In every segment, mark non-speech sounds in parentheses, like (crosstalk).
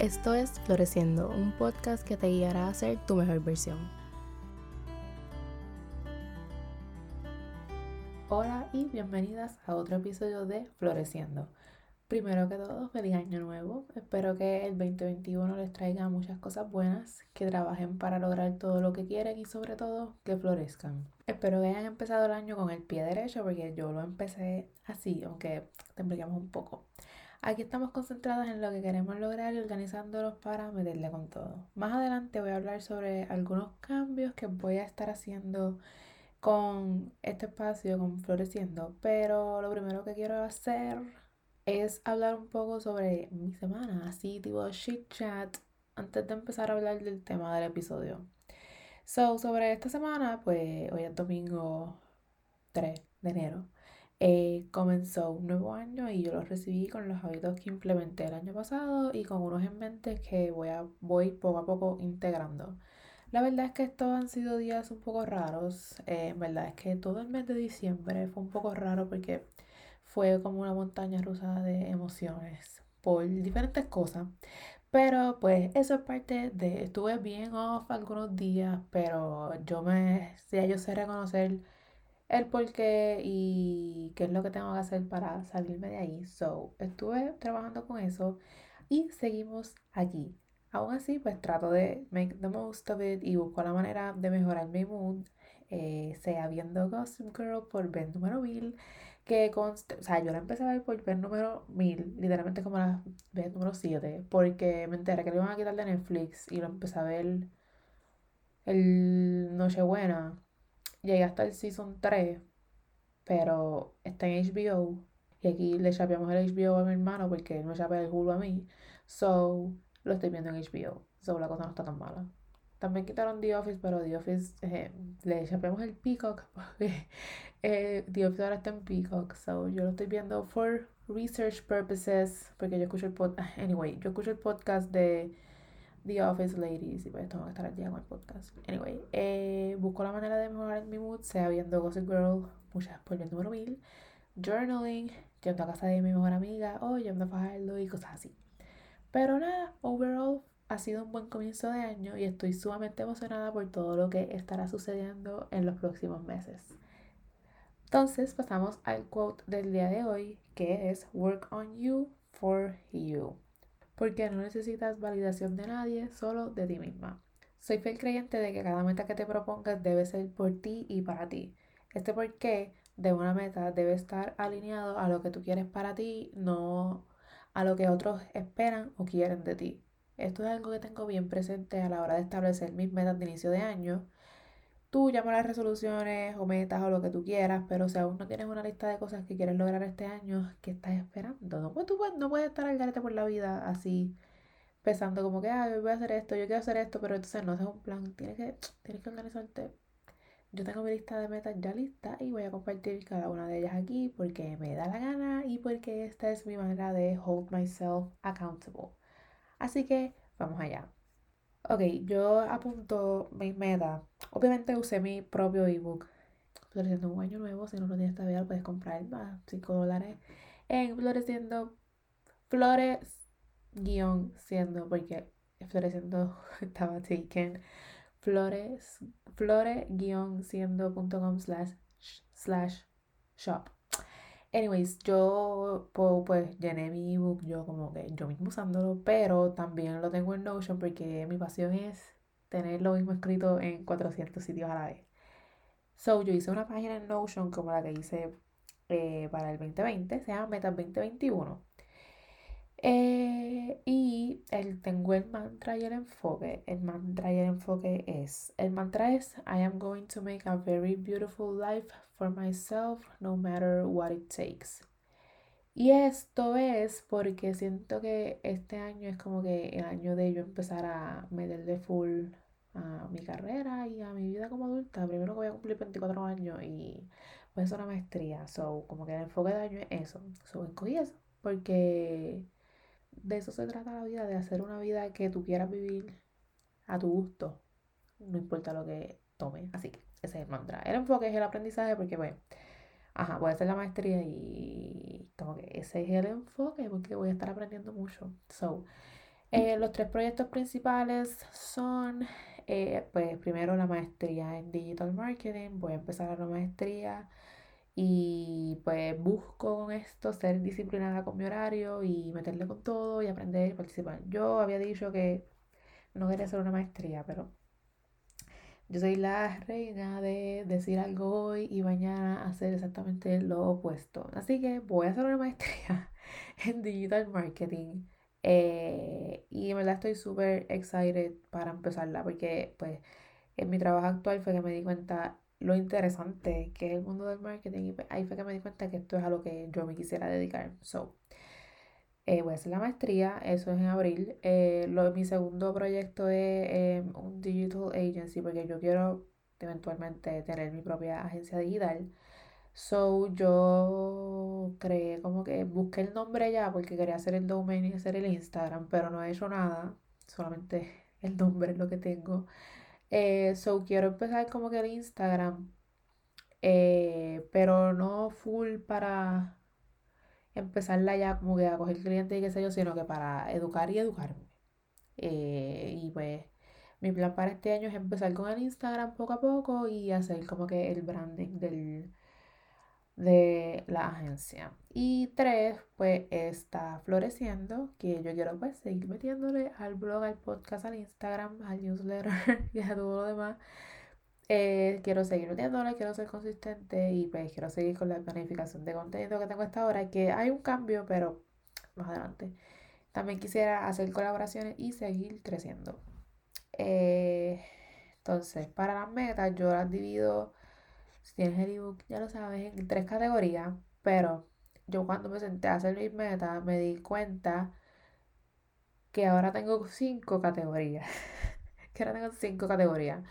Esto es Floreciendo, un podcast que te guiará a ser tu mejor versión. Hola y bienvenidas a otro episodio de Floreciendo. Primero que todo, feliz año nuevo. Espero que el 2021 les traiga muchas cosas buenas, que trabajen para lograr todo lo que quieren y sobre todo que florezcan. Espero que hayan empezado el año con el pie derecho porque yo lo empecé así, aunque tembleamos un poco. Aquí estamos concentradas en lo que queremos lograr y organizándonos para meterle con todo. Más adelante voy a hablar sobre algunos cambios que voy a estar haciendo con este espacio, con Floreciendo, pero lo primero que quiero hacer es hablar un poco sobre mi semana, así tipo shit chat, antes de empezar a hablar del tema del episodio. So, sobre esta semana, pues hoy es domingo 3 de enero. Eh, comenzó un nuevo año y yo lo recibí con los hábitos que implementé el año pasado y con unos en mente que voy, a, voy poco a poco integrando. La verdad es que estos han sido días un poco raros. Eh, en verdad es que todo el mes de diciembre fue un poco raro porque fue como una montaña rusa de emociones por diferentes cosas. Pero pues eso es parte de, estuve bien off algunos días, pero yo me, ya yo sé reconocer el por qué y qué es lo que tengo que hacer para salirme de ahí. So, estuve trabajando con eso y seguimos aquí. Aún así, pues trato de make the most of it y busco la manera de mejorar mi mood, eh, sea viendo Gossip Girl por ver número 1000, que o sea, yo la empecé a ver por ver número 1000, literalmente como la vez número 7, porque me enteré que lo iban a quitar de Netflix y lo empecé a ver el Nochebuena Llegué hasta el season 3, pero está en HBO. Y aquí le chapeamos el HBO a mi hermano porque él me chapea el Hulu a mí. So, lo estoy viendo en HBO. So, la cosa no está tan mala. También quitaron The Office, pero The Office eh, le chapeamos el Peacock. (laughs) Porque eh, The Office ahora está en Peacock. So, yo lo estoy viendo for research purposes. Porque yo escucho el podcast. (laughs) Anyway, yo escucho el podcast de The Office Ladies y pues tengo que estar al día con el podcast. Anyway, eh, busco la manera de mejorar mi mood, sea viendo Gossip Girl, muchas por el número 1000, journaling, yendo a casa de mi mejor amiga o yendo a fajarlo y cosas así. Pero nada, overall ha sido un buen comienzo de año y estoy sumamente emocionada por todo lo que estará sucediendo en los próximos meses. Entonces pasamos al quote del día de hoy que es Work on you for you porque no necesitas validación de nadie, solo de ti misma. Soy fiel creyente de que cada meta que te propongas debe ser por ti y para ti. Este porqué de una meta debe estar alineado a lo que tú quieres para ti, no a lo que otros esperan o quieren de ti. Esto es algo que tengo bien presente a la hora de establecer mis metas de inicio de año Tú llama las resoluciones o metas o lo que tú quieras, pero si aún no tienes una lista de cosas que quieres lograr este año, ¿qué estás esperando? No, tú no puedes estar al garete por la vida así, pensando como que, ah, voy a hacer esto, yo quiero hacer esto, pero entonces no haces un plan, tienes que, tienes que organizarte. Yo tengo mi lista de metas ya lista y voy a compartir cada una de ellas aquí porque me da la gana y porque esta es mi manera de hold myself accountable. Así que vamos allá. Ok, yo apunto mi meta. Obviamente usé mi propio ebook. Floreciendo un año nuevo. Si no lo tienes todavía, lo puedes comprar a 5 dólares. En Floreciendo. Flores guion siendo. Porque Floreciendo (laughs) estaba taken. Flores. Flore guion siendo.com slash slash shop. Anyways, yo pues, llené mi ebook yo como que yo mismo usándolo, pero también lo tengo en Notion porque mi pasión es tener lo mismo escrito en 400 sitios a la vez. So, yo hice una página en Notion como la que hice eh, para el 2020, se llama Metas 2021. Eh, y el, tengo el mantra y el enfoque. El mantra y el enfoque es, el mantra es, I am going to make a very beautiful life for myself, no matter what it takes. Y esto es porque siento que este año es como que el año de yo empezar a meterle full a mi carrera y a mi vida como adulta. Primero que voy a cumplir 24 años y voy a hacer una maestría. So, como que el enfoque de año es eso. So, escogí eso porque de eso se trata la vida, de hacer una vida que tú quieras vivir a tu gusto, no importa lo que tome. Así que ese es el mantra. El enfoque es el aprendizaje porque, bueno, ajá, voy a hacer la maestría y como que ese es el enfoque porque voy a estar aprendiendo mucho. So, Eh, los tres proyectos principales son, eh, pues primero la maestría en Digital Marketing, voy a empezar la maestría y pues busco con esto ser disciplinada con mi horario y meterle con todo y aprender y participar. Yo había dicho que no quería hacer una maestría, pero yo soy la reina de decir algo hoy y mañana hacer exactamente lo opuesto. Así que voy a hacer una maestría (laughs) en Digital Marketing. Eh, y en verdad estoy súper excited para empezarla porque pues en mi trabajo actual fue que me di cuenta lo interesante que es el mundo del marketing y pues, ahí fue que me di cuenta que esto es a lo que yo me quisiera dedicar. So, eh, voy a hacer la maestría, eso es en abril. Eh, lo, mi segundo proyecto es em, un digital agency porque yo quiero eventualmente tener mi propia agencia digital. So yo creé como que busqué el nombre ya porque quería hacer el domain y hacer el Instagram, pero no he hecho nada, solamente (laughs) el nombre es lo que tengo. Eh, so quiero empezar como que el Instagram, eh, pero no full para empezarla ya como que a coger clientes y qué sé yo, sino que para educar y educarme. Eh, y pues mi plan para este año es empezar con el Instagram poco a poco y hacer como que el branding del, de la agencia. Y tres, pues está floreciendo, que yo quiero pues seguir metiéndole al blog, al podcast, al Instagram, al newsletter (laughs) y a todo lo demás. Eh, quiero seguir metiéndole, quiero ser consistente y pues quiero seguir con la planificación de contenido que tengo hasta ahora, que hay un cambio, pero más adelante. También quisiera hacer colaboraciones y seguir creciendo. Eh, entonces, para las metas, yo las divido si tienes el ebook, ya lo sabes, en tres categorías. Pero yo cuando me senté a hacer mis metas, me di cuenta que ahora tengo cinco categorías. (laughs) que ahora tengo cinco categorías.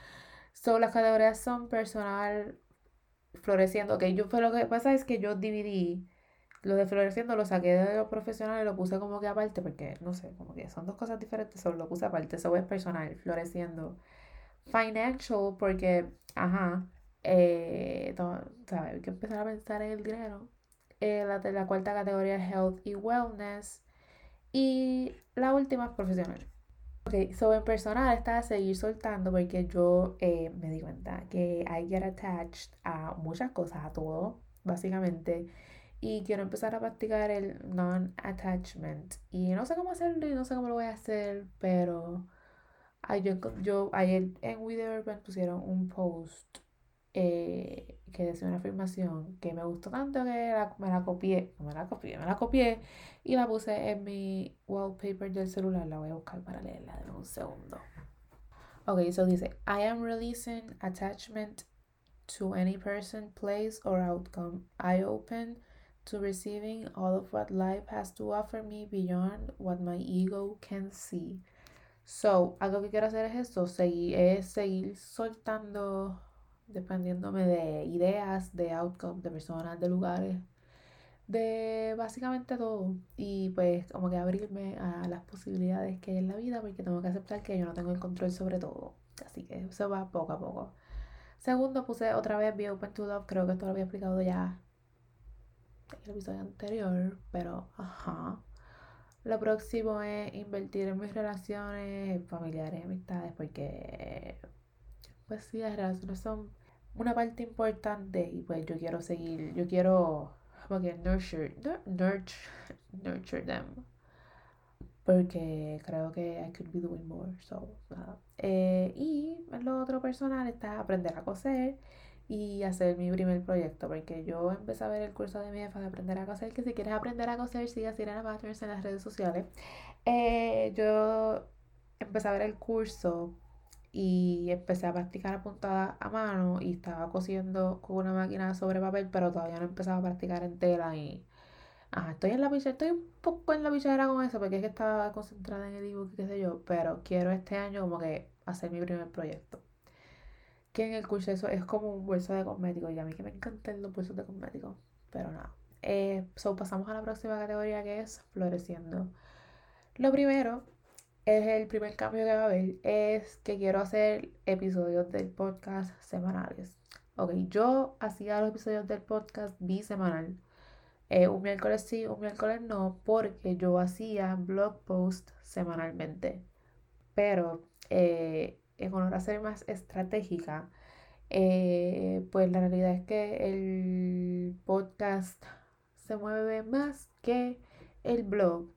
So, las categorías son personal, floreciendo. Ok, yo fue lo que pasa es que yo dividí lo de floreciendo, lo saqué de lo profesional y lo puse como que aparte, porque no sé, como que son dos cosas diferentes, solo lo puse aparte. Eso es personal, floreciendo. Financial, porque, ajá, eh, Hay que empezar a pensar en el dinero. Eh, la, la cuarta categoría es Health y Wellness. Y la última es profesional. Ok, sobre personal está a seguir soltando porque yo eh, me di cuenta que I get attached a muchas cosas, a todo, básicamente. Y quiero empezar a practicar el non-attachment. Y no sé cómo hacerlo y no sé cómo lo voy a hacer, pero yo, yo ayer en We Urban pusieron un post eh, que decía una afirmación que me gustó tanto que me la copié, me la copié, me la copié y la puse en mi wallpaper del celular. La voy a buscar para leerla en un segundo. Ok, so dice, I am releasing attachment to any person, place, or outcome. I open to receiving all of what life has to offer me beyond what my ego can see. So, algo que quiero hacer es esto, seguir, es seguir soltando dependiéndome de ideas, de outcomes, de personas, de lugares, de básicamente todo. Y pues como que abrirme a las posibilidades que hay en la vida porque tengo que aceptar que yo no tengo el control sobre todo. Así que eso va poco a poco. Segundo, puse otra vez Be Open to Love. Creo que esto lo había explicado ya en el episodio anterior, pero ajá. Lo próximo es invertir en mis relaciones familiares, amistades, porque pues las relaciones son una parte importante y pues yo quiero seguir, yo quiero como que nurture, nurture, (laughs) nurture them. Porque creo que I could be doing more. So, eh, y lo otro personal está aprender a coser y hacer mi primer proyecto. Porque yo empecé a ver el curso de mi jefa de aprender a coser. Que si quieres aprender a coser, sigue a Sirena Patterns en las redes sociales. Eh, yo empecé a ver el curso y empecé a practicar apuntada a mano y estaba cosiendo con una máquina sobre papel, pero todavía no empezaba a practicar en tela y ajá, estoy en la pichera, estoy un poco en la pichera con eso porque es que estaba concentrada en el ebook, qué sé yo, pero quiero este año como que hacer mi primer proyecto. Que en el curso eso es como un bolso de cosméticos y a mí que me encantan los bolsos de cosméticos, pero nada. Eh, so pasamos a la próxima categoría que es floreciendo. Lo primero es el primer cambio que va a haber, es que quiero hacer episodios del podcast semanales. Ok, yo hacía los episodios del podcast bisemanal, eh, un miércoles sí, un miércoles no, porque yo hacía blog post semanalmente. Pero eh, en honor a ser más estratégica, eh, pues la realidad es que el podcast se mueve más que el blog.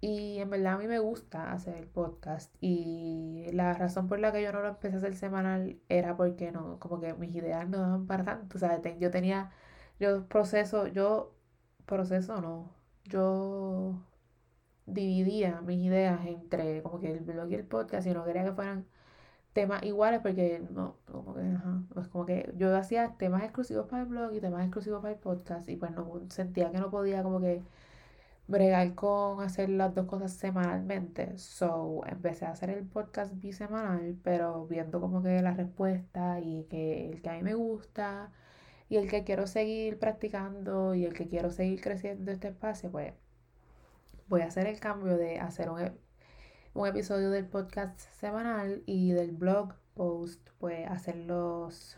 Y en verdad a mí me gusta hacer el podcast. Y la razón por la que yo no lo empecé a hacer semanal era porque no, como que mis ideas no daban para tanto. O sea, yo tenía, yo proceso, yo proceso no. Yo dividía mis ideas entre como que el blog y el podcast y no quería que fueran temas iguales porque no, como que, ajá, pues como que yo hacía temas exclusivos para el blog y temas exclusivos para el podcast y pues no sentía que no podía como que bregar con hacer las dos cosas semanalmente. So, empecé a hacer el podcast bisemanal, pero viendo como que la respuesta y que el que a mí me gusta y el que quiero seguir practicando y el que quiero seguir creciendo este espacio, pues voy a hacer el cambio de hacer un, un episodio del podcast semanal y del blog post, pues hacerlos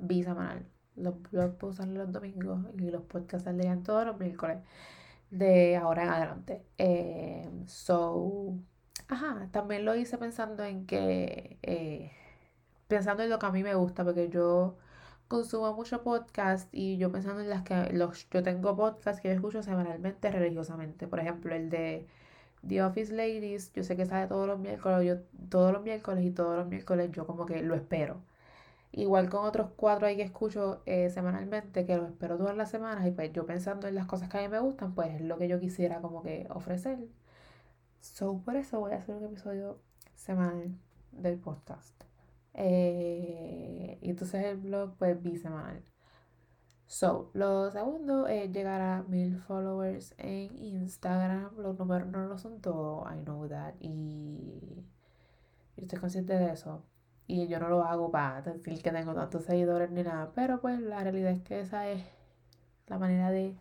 bisemanal. Los blog posts salen los domingos y los podcasts saldrían todos los miércoles de ahora en adelante. Eh, so, ajá, también lo hice pensando en que, eh, pensando en lo que a mí me gusta, porque yo consumo mucho podcast y yo pensando en las que los, yo tengo podcasts que yo escucho semanalmente religiosamente. Por ejemplo, el de The Office Ladies, yo sé que sale todos los miércoles, yo todos los miércoles y todos los miércoles yo como que lo espero. Igual con otros cuatro ahí que escucho eh, semanalmente, que los espero todas las semanas, y pues yo pensando en las cosas que a mí me gustan, pues es lo que yo quisiera como que ofrecer. So, por eso voy a hacer un episodio semanal del podcast. Eh, y entonces el blog, pues bisemanal. So, lo segundo es llegar a mil followers en Instagram. Los números no lo son todo, I know that. Y yo estoy consciente de eso. Y yo no lo hago para decir que tengo tantos seguidores ni nada. Pero pues la realidad es que esa es la manera de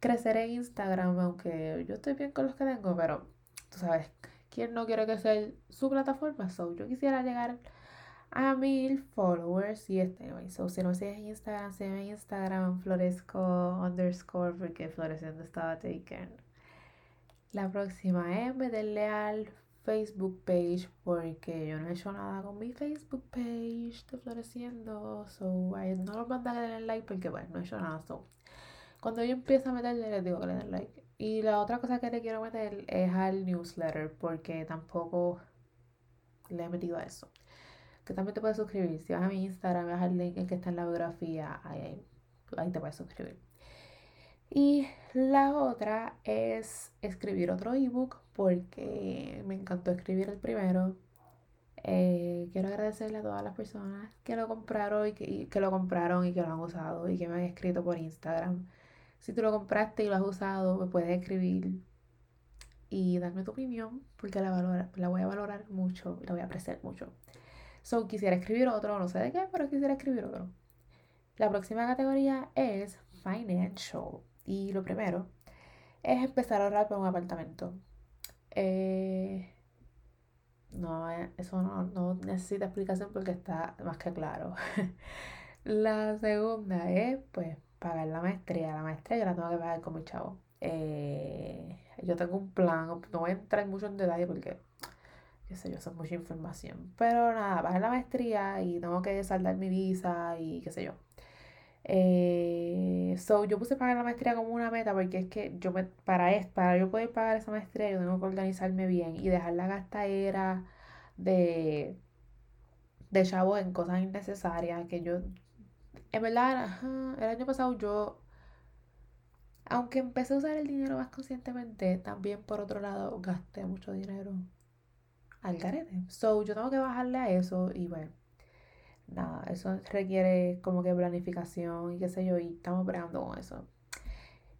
crecer en Instagram. Aunque yo estoy bien con los que tengo, pero tú sabes, ¿quién no quiere que sea su plataforma? So, yo quisiera llegar a mil followers y este, so, si no sigues en Instagram, sígueme en Instagram, floresco underscore, porque floreciendo estaba taken. La próxima es meterle al Facebook page porque yo no he hecho nada con mi Facebook page de Floreciendo. So, no los mandan a darle like porque, bueno, no he hecho nada. So, cuando yo empiezo a meterle, les digo que le den like. Y la otra cosa que le quiero meter es al newsletter porque tampoco le he metido a eso. Que también te puedes suscribir. Si vas a mi Instagram, vas al link que está en la biografía, ahí, ahí te puedes suscribir. Y la otra es escribir otro ebook porque me encantó escribir el primero. Eh, quiero agradecerle a todas las personas que lo compraron y que, que, lo compraron y que lo han usado y que me han escrito por Instagram. Si tú lo compraste y lo has usado, me puedes escribir y darme tu opinión porque la, la voy a valorar mucho la voy a apreciar mucho. So, quisiera escribir otro, no sé de qué, pero quisiera escribir otro. La próxima categoría es Financial. Y lo primero es empezar a ahorrar para un apartamento. Eh, no, eh, eso no, necesita explicación porque está más que claro. (laughs) la segunda es, pues, pagar la maestría. La maestría yo la tengo que pagar con mi chavo. Eh, yo tengo un plan, no voy a entrar mucho en detalle porque, qué sé yo, eso es mucha información. Pero nada, pagar la maestría y tengo que saldar mi visa y qué sé yo. Eh, so, yo puse pagar la maestría como una meta porque es que yo me, para, es, para yo poder pagar esa maestría yo tengo que organizarme bien y dejar la gastadera de, de chavos en cosas innecesarias que yo, en verdad, el año pasado yo, aunque empecé a usar el dinero más conscientemente, también por otro lado gasté mucho dinero al garete. So, yo tengo que bajarle a eso y bueno nada, eso requiere como que planificación y qué sé yo, y estamos bregando con eso.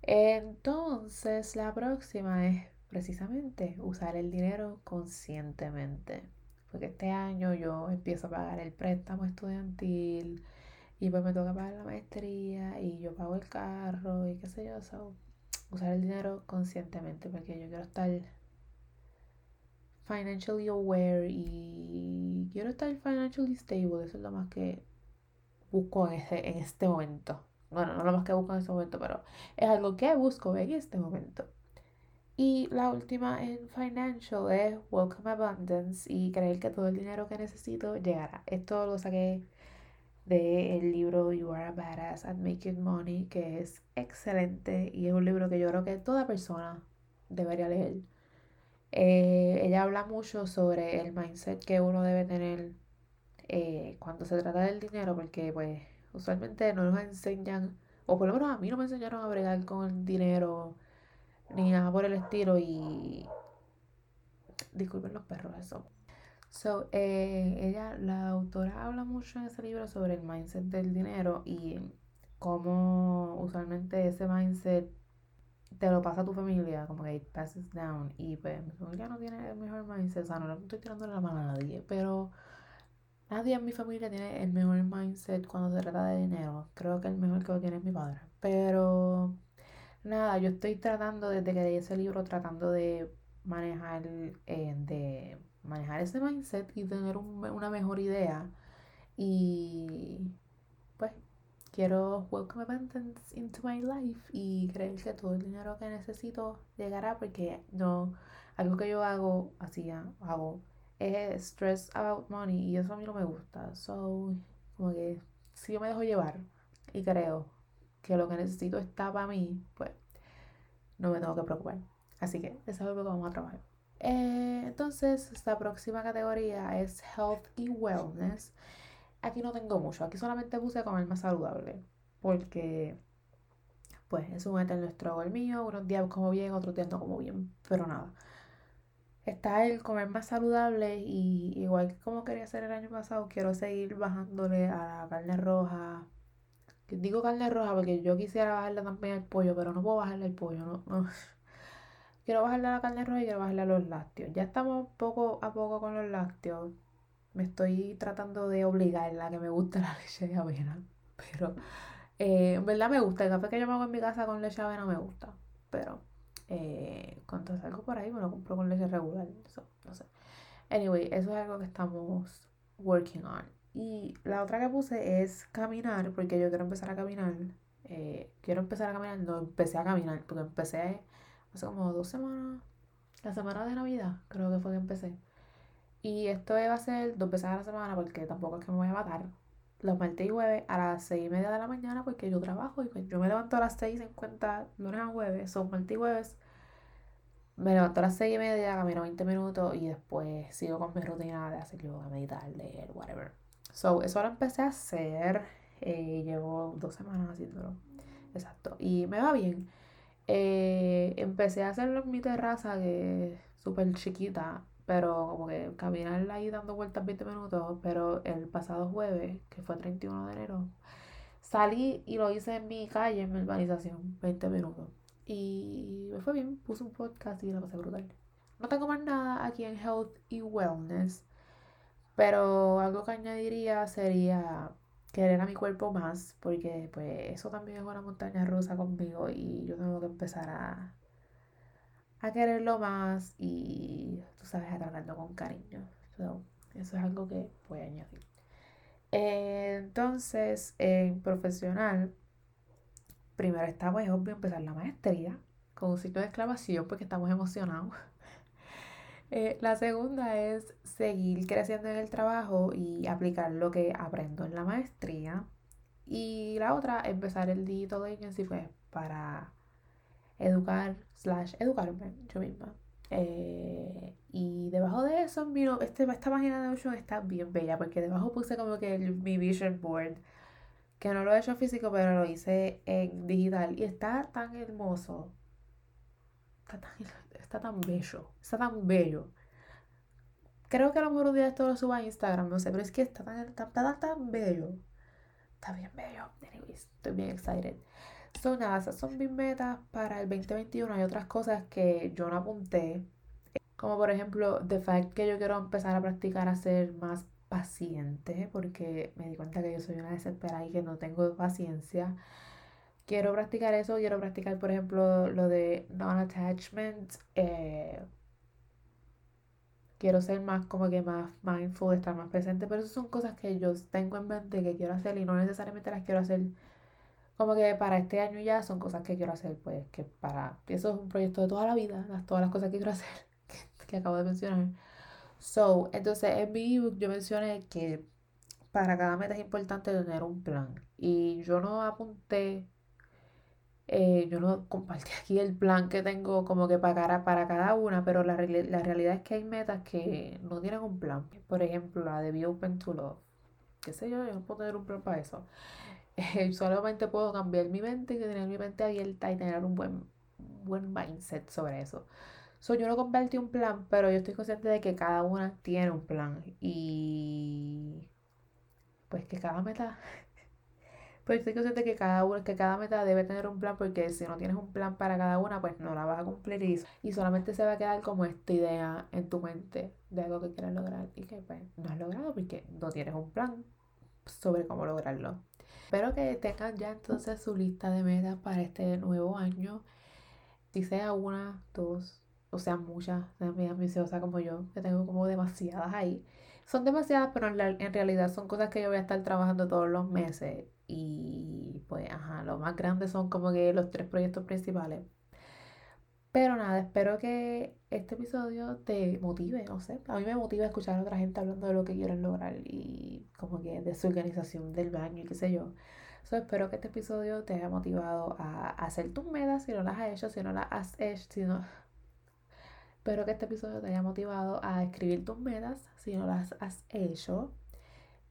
Entonces, la próxima es precisamente usar el dinero conscientemente. Porque este año yo empiezo a pagar el préstamo estudiantil y pues me toca pagar la maestría y yo pago el carro y qué sé yo. usar el dinero conscientemente porque yo quiero estar financially aware y quiero estar financially stable. Eso es lo más que busco en este, en este momento. bueno, no lo más que busco en este momento, pero es algo que busco en este momento. Y la última en financial es Welcome Abundance y creer que todo el dinero que necesito llegará. Esto lo saqué del libro You Are a Badass at Making Money, que es excelente y es un libro que yo creo que toda persona debería leer. Eh, ella habla mucho sobre el mindset que uno debe tener eh, cuando se trata del dinero, porque pues usualmente no nos enseñan, o por lo menos a mí no me enseñaron a bregar con el dinero ni nada por el estilo y disculpen los perros eso. So, eh, ella, la autora habla mucho en ese libro sobre el mindset del dinero y cómo usualmente ese mindset te lo pasa a tu familia, como que it passes down. Y pues mi familia no tiene el mejor mindset, o sea, no le estoy tirando la mano a nadie, pero nadie en mi familia tiene el mejor mindset cuando se trata de dinero. Creo que el mejor que lo tiene es mi padre. Pero nada, yo estoy tratando, desde que leí ese libro, tratando de manejar, eh, de manejar ese mindset y tener una mejor idea. Y quiero welcome abundance into my life y creer que todo el dinero que necesito llegará porque no, algo que yo hago, hacía, hago, es stress about money y eso a mí no me gusta. So, como que si yo me dejo llevar y creo que lo que necesito está para mí, pues no me tengo que preocupar. Así que eso es algo que vamos a trabajar. Eh, entonces, esta próxima categoría es Health y Wellness. Aquí no tengo mucho, aquí solamente puse comer más saludable, porque pues es un eterno struggle mío, unos días como bien, otros días no como bien, pero nada. Está el comer más saludable y igual que como quería hacer el año pasado, quiero seguir bajándole a la carne roja. Digo carne roja porque yo quisiera bajarle también al pollo, pero no puedo bajarle al pollo, no. (laughs) Quiero bajarle a la carne roja y quiero bajarle a los lácteos. Ya estamos poco a poco con los lácteos me estoy tratando de obligarla a que me guste la leche de avena. (laughs) Pero eh, en verdad me gusta. El café que yo me hago en mi casa con leche de avena me gusta. Pero eh, cuando salgo por ahí me lo compro con leche regular. no sé. Anyway, eso es algo que estamos working on. Y la otra que puse es caminar, porque yo quiero empezar a caminar. Eh, quiero empezar a caminar, no empecé a caminar, porque empecé hace como dos semanas. La semana de Navidad, creo que fue que empecé. Y esto va a ser dos veces a la semana porque tampoco es que me voy a matar. Los martes y jueves a las seis y media de la mañana porque yo trabajo y pues yo me levanto a las seis en cuenta lunes a jueves, son martes y jueves. Me levanto a las seis y media, camino 20 minutos y después sigo con mi rutina de hacer yoga, meditar, leer, whatever. So, eso lo empecé a hacer. Eh, llevo dos semanas haciéndolo. Exacto. Y me va bien. Eh, empecé a hacerlo en mi terraza, que es súper chiquita pero como que caminar ahí dando vueltas 20 minutos, pero el pasado jueves, que fue 31 de enero, salí y lo hice en mi calle, en mi urbanización, 20 minutos. Y me fue bien, puse un podcast y la pasé brutal. No tengo más nada aquí en Health y Wellness, pero algo que añadiría sería querer a mi cuerpo más, porque pues eso también es una montaña rusa conmigo y yo tengo que empezar a a quererlo más y, tú sabes, a tratarlo con cariño. eso es algo que voy a añadir. entonces, en profesional, primero está, pues, obvio empezar la maestría con un ciclo de exclamación porque estamos emocionados. (laughs) Eh, la segunda es seguir creciendo en el trabajo y aplicar lo que aprendo en la maestría. Y la otra, empezar el Digital Agency pues, para educar slash educarme yo misma. Eh, y debajo de eso, miro, este, esta página de Ocean está bien bella porque debajo puse como que mi vision board, que no lo he hecho físico, pero lo hice en digital y está tan hermoso. Está tan, está tan bello, está tan bello. Creo que a lo mejor un día esto lo subo a Instagram, no sé, pero es que está tan, está tan, tan bello. Está bien bello. Anyways, estoy bien excited. Son nada, esas son mis metas para el 2021. Hay otras cosas que yo no apunté, como por ejemplo, the fact que yo quiero empezar a practicar a ser más paciente, porque me di cuenta que yo soy una desesperada y que no tengo paciencia. Quiero practicar eso, quiero practicar, por ejemplo, lo de non-attachment. Eh, quiero ser más como que más mindful, estar más presente, pero esas son cosas que yo tengo en mente que quiero hacer y no necesariamente las quiero hacer como que para este año ya son cosas que quiero hacer, pues que para, eso es un proyecto de toda la vida, todas las cosas que quiero (laughs) hacer, que, que acabo de mencionar. So, entonces en mi ebook yo mencioné que para cada meta es importante tener un plan. Y yo no apunté, eh, yo no compartí (laughs) aquí el plan que tengo como que para, para cada una, pero la, la realidad es que hay metas que no tienen un plan. Por ejemplo, la de Be Open to Love. ¿Qué sé yo? Yo no puedo tener un plan para eso. (laughs) solamente puedo cambiar mi mente y tener mi mente abierta y tener un buen, buen mindset sobre eso. So, yo no compartí un plan, pero yo estoy consciente de que cada una tiene un plan. Y pues que cada meta. (laughs) Pues estoy consciente de que cada una, que cada meta debe tener un plan, porque si no tienes un plan para cada una, pues no la vas a cumplir y, y solamente se va a quedar como esta idea en tu mente de algo que quieres lograr y que pues no has logrado porque no tienes un plan sobre cómo lograrlo. Espero que tengan ya entonces su lista de metas para este nuevo año. Si sea una, dos, o sea muchas, muy ambiciosa como yo, que tengo como demasiadas ahí. Son demasiadas, pero en, realidad son cosas que yo voy a estar trabajando todos los meses. Y pues, ajá, lo más grande son como que los tres proyectos principales. Pero nada, espero que este episodio te motive, no sé. A mí me motiva escuchar a otra gente hablando de lo que quieren lograr y como que de su organización del baño y qué sé yo. So, espero que este episodio te haya motivado a hacer tus metas si no las has hecho, si no las has hecho, si no... Espero que este episodio te haya motivado a escribir tus metas si no las has hecho,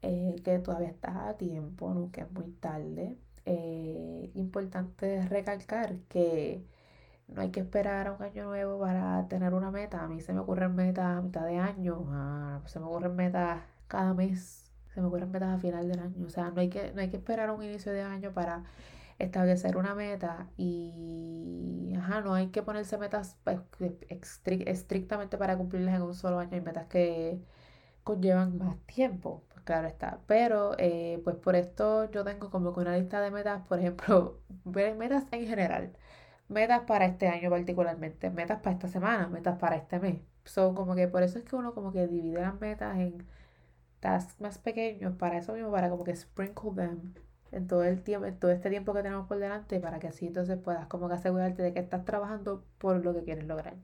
eh, que todavía estás a tiempo, nunca es muy tarde. Eh, importante recalcar que no hay que esperar a un año nuevo para tener una meta. A mí se me ocurren metas a mitad de año, ah, se me ocurren metas cada mes, se me ocurren metas a final del año. O sea, no hay que, no hay que esperar a un inicio de año para establecer una meta y ajá, no hay que ponerse metas estrictamente para cumplirlas en un solo año. Hay metas que conllevan más tiempo, pues claro está. Pero eh, pues por esto yo tengo como que una lista de metas, por ejemplo, (laughs) metas en general metas para este año particularmente, metas para esta semana, metas para este mes. Son como que por eso es que uno como que divide las metas en tasks más pequeños, para eso mismo, para como que sprinkle them en todo el tiempo, en todo este tiempo que tenemos por delante, para que así entonces puedas como que asegurarte de que estás trabajando por lo que quieres lograr.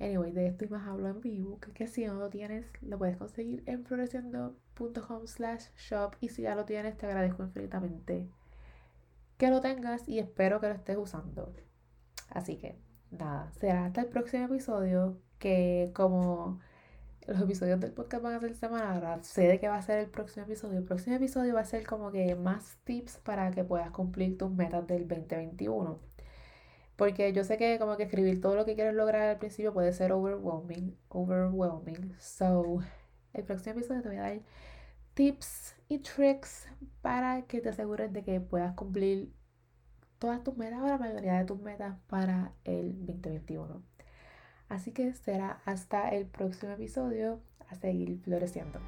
Anyway, de esto y más hablo en vivo, que, que si no lo tienes, lo puedes conseguir en floreciendo.com slash shop y si ya lo tienes, te agradezco infinitamente que lo tengas y espero que lo estés usando. Así que nada, será hasta el próximo episodio que como los episodios del podcast van a ser semana, sé de que va a ser el próximo episodio. El próximo episodio va a ser como que más tips para que puedas cumplir tus metas del 2021. Porque yo sé que como que escribir todo lo que quieres lograr al principio puede ser overwhelming, overwhelming. So, el próximo episodio te voy a dar tips y tricks para que te asegures de que puedas cumplir todas tus metas o la mayoría de tus metas para el 2021. Así que será hasta el próximo episodio a seguir floreciendo.